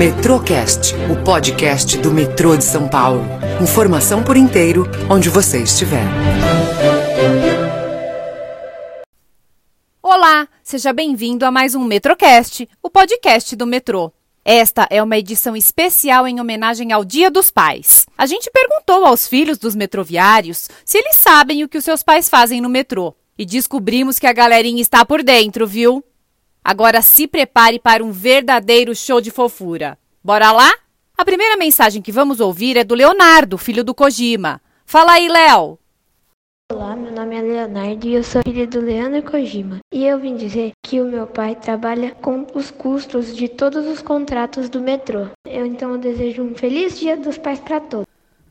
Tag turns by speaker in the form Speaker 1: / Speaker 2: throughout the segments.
Speaker 1: Metrocast, o podcast do metrô de São Paulo. Informação por inteiro, onde você estiver.
Speaker 2: Olá, seja bem-vindo a mais um Metrocast, o podcast do metrô. Esta é uma edição especial em homenagem ao Dia dos Pais. A gente perguntou aos filhos dos metroviários se eles sabem o que os seus pais fazem no metrô. E descobrimos que a galerinha está por dentro, viu? Agora se prepare para um verdadeiro show de fofura. Bora lá? A primeira mensagem que vamos ouvir é do Leonardo, filho do Kojima. Fala aí, Léo.
Speaker 3: Olá, meu nome é Leonardo e eu sou filho do Leandro Kojima. E eu vim dizer que o meu pai trabalha com os custos de todos os contratos do metrô. Eu então desejo um feliz Dia dos Pais para todos.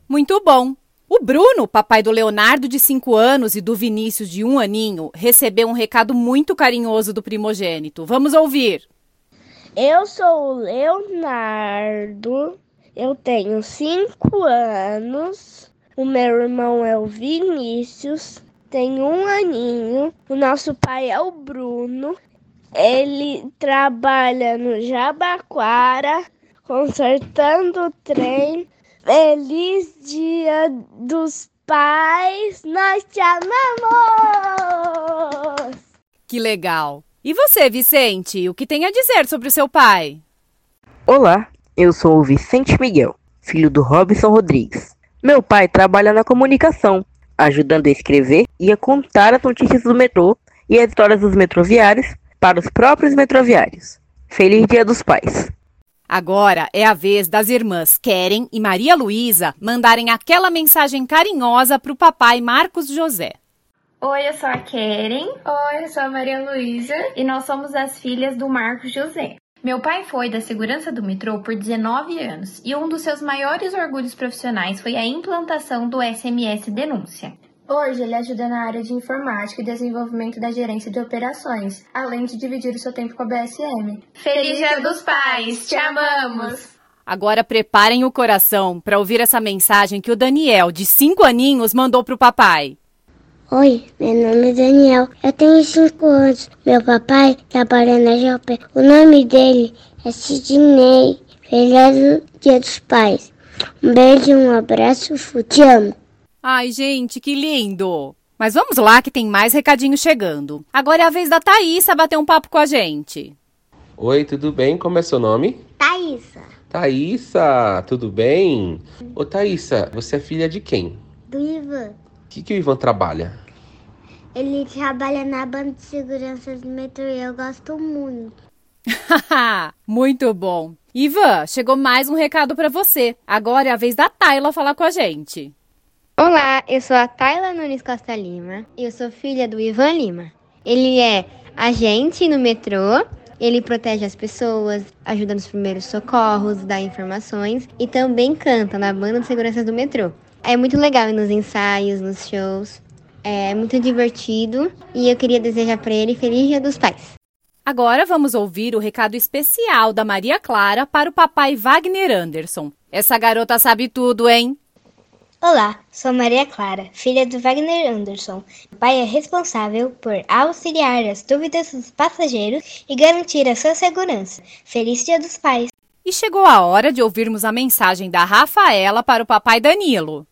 Speaker 2: Muito bom. O Bruno, papai do Leonardo de 5 anos e do Vinícius de um aninho, recebeu um recado muito carinhoso do primogênito. Vamos ouvir.
Speaker 4: Eu sou o Leonardo, eu tenho 5 anos, o meu irmão é o Vinícius, tem um aninho, o nosso pai é o Bruno, ele trabalha no Jabaquara, consertando o trem. Feliz Dia dos Pais, nós te amamos!
Speaker 2: Que legal! E você, Vicente, o que tem a dizer sobre o seu pai?
Speaker 5: Olá, eu sou o Vicente Miguel, filho do Robson Rodrigues. Meu pai trabalha na comunicação, ajudando a escrever e a contar as notícias do metrô e as histórias dos metroviários para os próprios metroviários. Feliz Dia dos Pais!
Speaker 2: Agora é a vez das irmãs Keren e Maria Luísa mandarem aquela mensagem carinhosa para o papai Marcos José.
Speaker 6: Oi, eu sou a Keren.
Speaker 7: Oi, eu sou a Maria Luísa.
Speaker 6: E nós somos as filhas do Marcos José. Meu pai foi da segurança do metrô por 19 anos e um dos seus maiores orgulhos profissionais foi a implantação do SMS Denúncia.
Speaker 7: Hoje ele ajuda na área de informática e desenvolvimento da gerência de operações, além de dividir o seu tempo com a BSM.
Speaker 6: Feliz Dia dos Pais! Te amamos!
Speaker 2: Agora preparem o coração para ouvir essa mensagem que o Daniel, de 5 aninhos, mandou para o papai.
Speaker 8: Oi, meu nome é Daniel. Eu tenho 5 anos. Meu papai trabalha na Jopé. O nome dele é Sidney. Feliz Dia dos Pais. Um beijo, um abraço, te amo.
Speaker 2: Ai, gente, que lindo! Mas vamos lá que tem mais recadinho chegando. Agora é a vez da Thaísa bater um papo com a gente.
Speaker 9: Oi, tudo bem? Como é seu nome?
Speaker 8: Thaísa.
Speaker 9: Thaísa, tudo bem? Ô Thaísa, você é filha de quem?
Speaker 8: Do Ivan.
Speaker 9: O que, que o Ivan trabalha?
Speaker 8: Ele trabalha na banda de segurança do metrô e eu gosto muito.
Speaker 2: muito bom. Ivan, chegou mais um recado para você. Agora é a vez da Tayla falar com a gente.
Speaker 10: Olá, eu sou a Tayla Nunes Costa Lima e eu sou filha do Ivan Lima. Ele é agente no metrô, ele protege as pessoas, ajuda nos primeiros socorros, dá informações e também canta na banda de segurança do metrô. É muito legal nos ensaios, nos shows, é muito divertido e eu queria desejar para ele Feliz Dia dos Pais.
Speaker 2: Agora vamos ouvir o recado especial da Maria Clara para o papai Wagner Anderson. Essa garota sabe tudo, hein?
Speaker 11: Olá, sou Maria Clara, filha do Wagner Anderson. O pai é responsável por auxiliar as dúvidas dos passageiros e garantir a sua segurança. Feliz Dia dos Pais!
Speaker 2: E chegou a hora de ouvirmos a mensagem da Rafaela para o papai Danilo.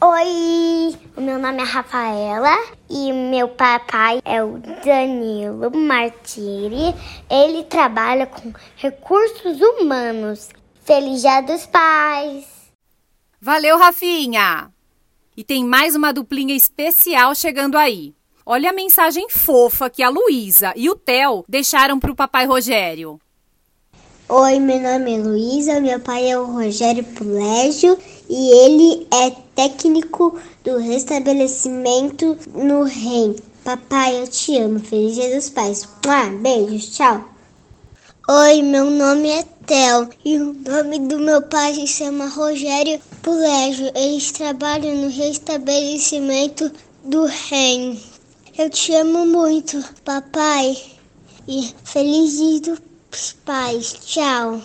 Speaker 8: Oi, o meu nome é Rafaela e meu papai é o Danilo Martiri. Ele trabalha com recursos humanos. Feliz Dia dos Pais!
Speaker 2: Valeu, Rafinha! E tem mais uma duplinha especial chegando aí. Olha a mensagem fofa que a Luísa e o Theo deixaram para o papai Rogério.
Speaker 8: Oi, meu nome é Luísa, meu pai é o Rogério Pulégio e ele é técnico do restabelecimento no REM. Papai, eu te amo. Feliz Dia dos Pais. Ah, beijos, tchau. Oi, meu nome é Theo e o nome do meu pai se chama Rogério Pulégio. Eles trabalham no restabelecimento do REM. Eu te amo muito, papai. E feliz dia dos pais. Tchau.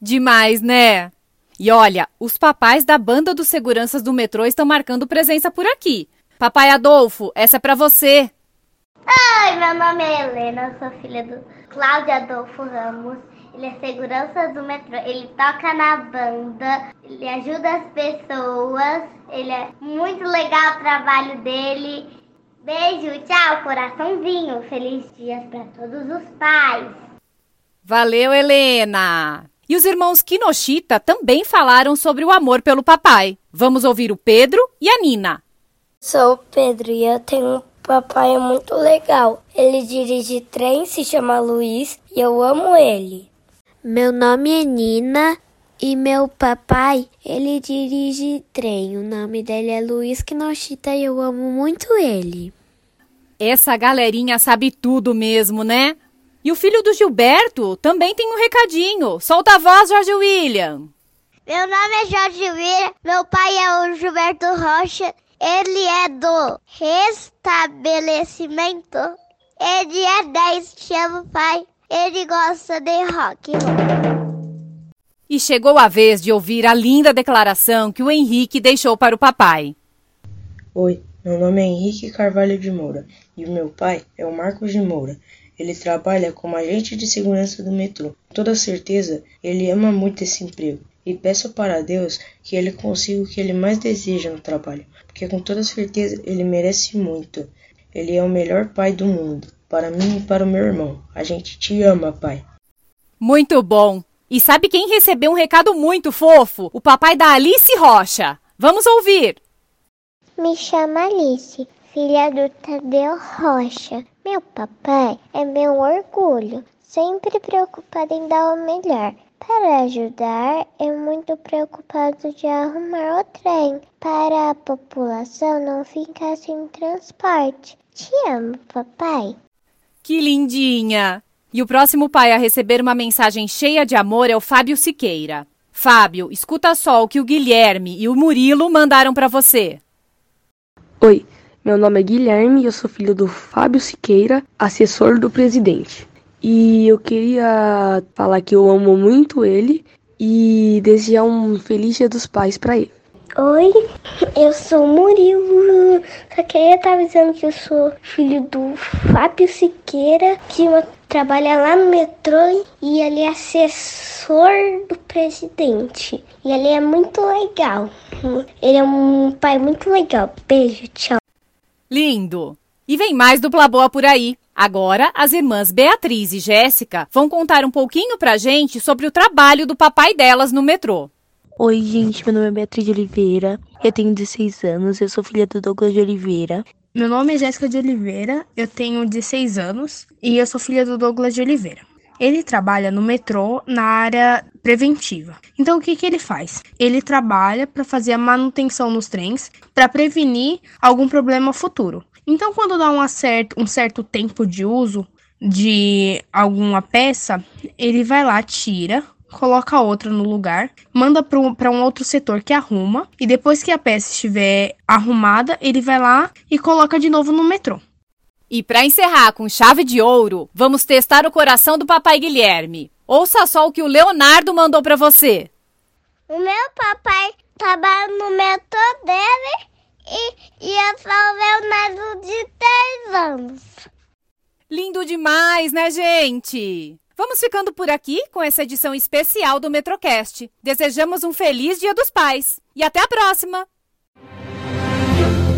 Speaker 2: Demais, né? E olha, os papais da banda dos seguranças do metrô estão marcando presença por aqui. Papai Adolfo, essa é para você.
Speaker 8: Oi, meu nome é Helena, sou filha do Cláudio Adolfo Ramos
Speaker 12: Ele é segurança do metrô, ele toca na banda, ele ajuda as pessoas, ele é muito legal o trabalho dele. Beijo, tchau, coraçãozinho. Feliz dias para todos os pais.
Speaker 2: Valeu, Helena! E os irmãos Kinoshita também falaram sobre o amor pelo papai. Vamos ouvir o Pedro e a Nina.
Speaker 4: Sou o Pedro e eu tenho um papai muito legal. Ele dirige trem, se chama Luiz e eu amo ele.
Speaker 3: Meu nome é Nina e meu papai, ele dirige trem. O nome dele é Luiz Kinoshita e eu amo muito ele.
Speaker 2: Essa galerinha sabe tudo mesmo, né? E o filho do Gilberto também tem um recadinho. Solta a voz, Jorge William.
Speaker 8: Meu nome é Jorge William, meu pai é o Gilberto Rocha, ele é do restabelecimento. Ele é 10, chama o pai. Ele gosta de rock.
Speaker 2: E chegou a vez de ouvir a linda declaração que o Henrique deixou para o papai.
Speaker 13: Oi, meu nome é Henrique Carvalho de Moura e o meu pai é o Marcos de Moura. Ele trabalha como agente de segurança do metrô. Com toda certeza, ele ama muito esse emprego e peço para Deus que ele consiga o que ele mais deseja no trabalho, porque com toda certeza ele merece muito. Ele é o melhor pai do mundo, para mim e para o meu irmão. A gente te ama, pai.
Speaker 2: Muito bom! E sabe quem recebeu um recado muito fofo? O papai da Alice Rocha. Vamos ouvir.
Speaker 14: Me chama Alice, filha do Tadeu Rocha. Meu papai é meu orgulho, sempre preocupado em dar o melhor. Para ajudar, é muito preocupado de arrumar o trem para a população não ficar sem transporte. Te amo, papai.
Speaker 2: Que lindinha! E o próximo pai a receber uma mensagem cheia de amor é o Fábio Siqueira. Fábio, escuta só o que o Guilherme e o Murilo mandaram para você.
Speaker 15: Oi, meu nome é Guilherme e eu sou filho do Fábio Siqueira, assessor do presidente. E eu queria falar que eu amo muito ele e desejar um feliz Dia dos Pais para ele.
Speaker 16: Oi, eu sou Murilo. Só queria estar avisando que eu sou filho do Fábio Siqueira, que trabalha lá no metrô e ele é assessor do presidente. E ele é muito legal. Ele é um pai muito legal. Beijo, tchau.
Speaker 2: Lindo! E vem mais dupla boa por aí. Agora, as irmãs Beatriz e Jéssica vão contar um pouquinho pra gente sobre o trabalho do papai delas no metrô.
Speaker 17: Oi, gente, meu nome é Beatriz de Oliveira, eu tenho 16 anos, eu sou filha do Douglas de Oliveira.
Speaker 18: Meu nome é Jéssica de Oliveira, eu tenho 16 anos e eu sou filha do Douglas de Oliveira. Ele trabalha no metrô na área preventiva. Então, o que, que ele faz? Ele trabalha para fazer a manutenção nos trens para prevenir algum problema futuro. Então, quando dá um certo, um certo tempo de uso de alguma peça, ele vai lá, tira, coloca outra no lugar, manda para um outro setor que arruma, e depois que a peça estiver arrumada, ele vai lá e coloca de novo no metrô.
Speaker 2: E para encerrar com chave de ouro, vamos testar o coração do papai Guilherme. Ouça só o que o Leonardo mandou para você.
Speaker 8: O meu papai trabalha no metrô dele e, e eu sou o Leonardo de 10 anos.
Speaker 2: Lindo demais, né, gente? Vamos ficando por aqui com essa edição especial do Metrocast. Desejamos um feliz Dia dos Pais e até a próxima!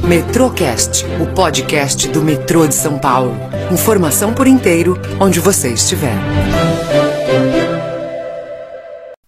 Speaker 1: Metrocast, o podcast do metrô de São Paulo. Informação por inteiro, onde você estiver.